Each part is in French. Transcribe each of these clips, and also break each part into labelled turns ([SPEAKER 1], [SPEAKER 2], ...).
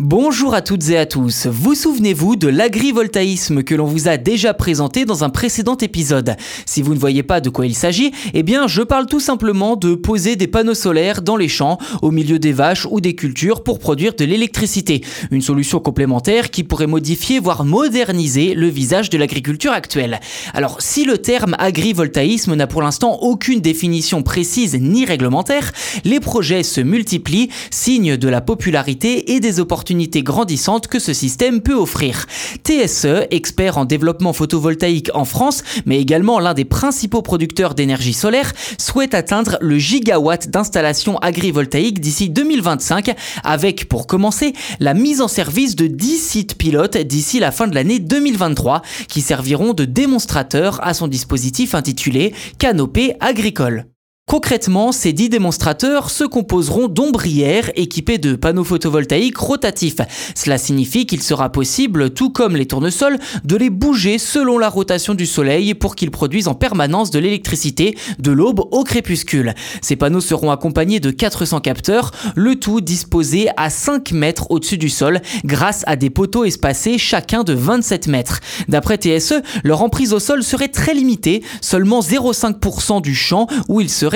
[SPEAKER 1] Bonjour à toutes et à tous. Vous souvenez-vous de l'agrivoltaïsme que l'on vous a déjà présenté dans un précédent épisode? Si vous ne voyez pas de quoi il s'agit, eh bien je parle tout simplement de poser des panneaux solaires dans les champs, au milieu des vaches ou des cultures pour produire de l'électricité. Une solution complémentaire qui pourrait modifier voire moderniser le visage de l'agriculture actuelle. Alors si le terme agrivoltaïsme n'a pour l'instant aucune définition précise ni réglementaire, les projets se multiplient, signe de la popularité et des opportunités grandissante que ce système peut offrir. TSE, expert en développement photovoltaïque en France, mais également l'un des principaux producteurs d'énergie solaire, souhaite atteindre le gigawatt d'installations agrivoltaïques d'ici 2025, avec pour commencer la mise en service de 10 sites pilotes d'ici la fin de l'année 2023, qui serviront de démonstrateurs à son dispositif intitulé Canopée agricole. Concrètement, ces 10 démonstrateurs se composeront d'ombrières équipées de panneaux photovoltaïques rotatifs. Cela signifie qu'il sera possible, tout comme les tournesols, de les bouger selon la rotation du soleil pour qu'ils produisent en permanence de l'électricité de l'aube au crépuscule. Ces panneaux seront accompagnés de 400 capteurs, le tout disposé à 5 mètres au-dessus du sol grâce à des poteaux espacés chacun de 27 mètres. D'après TSE, leur emprise au sol serait très limitée, seulement 0,5% du champ où ils seraient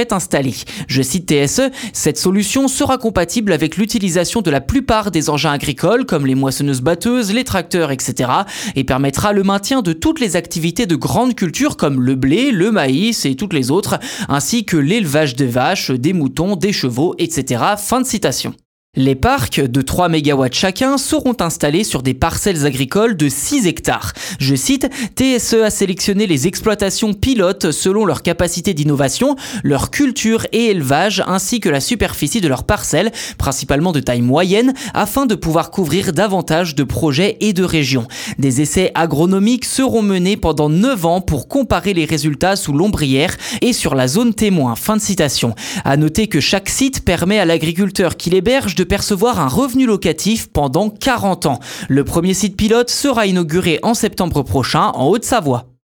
[SPEAKER 1] Je cite TSE, cette solution sera compatible avec l'utilisation de la plupart des engins agricoles comme les moissonneuses batteuses, les tracteurs, etc. et permettra le maintien de toutes les activités de grandes cultures comme le blé, le maïs et toutes les autres, ainsi que l'élevage des vaches, des moutons, des chevaux, etc. Fin de citation. Les parcs de 3 MW chacun seront installés sur des parcelles agricoles de 6 hectares. Je cite, TSE a sélectionné les exploitations pilotes selon leur capacité d'innovation, leur culture et élevage ainsi que la superficie de leurs parcelles, principalement de taille moyenne, afin de pouvoir couvrir davantage de projets et de régions. Des essais agronomiques seront menés pendant 9 ans pour comparer les résultats sous l'ombrière et sur la zone témoin. Fin de citation. À noter que chaque site permet à l'agriculteur qui l'héberge de percevoir un revenu locatif pendant 40 ans. Le premier site pilote sera inauguré en septembre prochain en Haute-Savoie.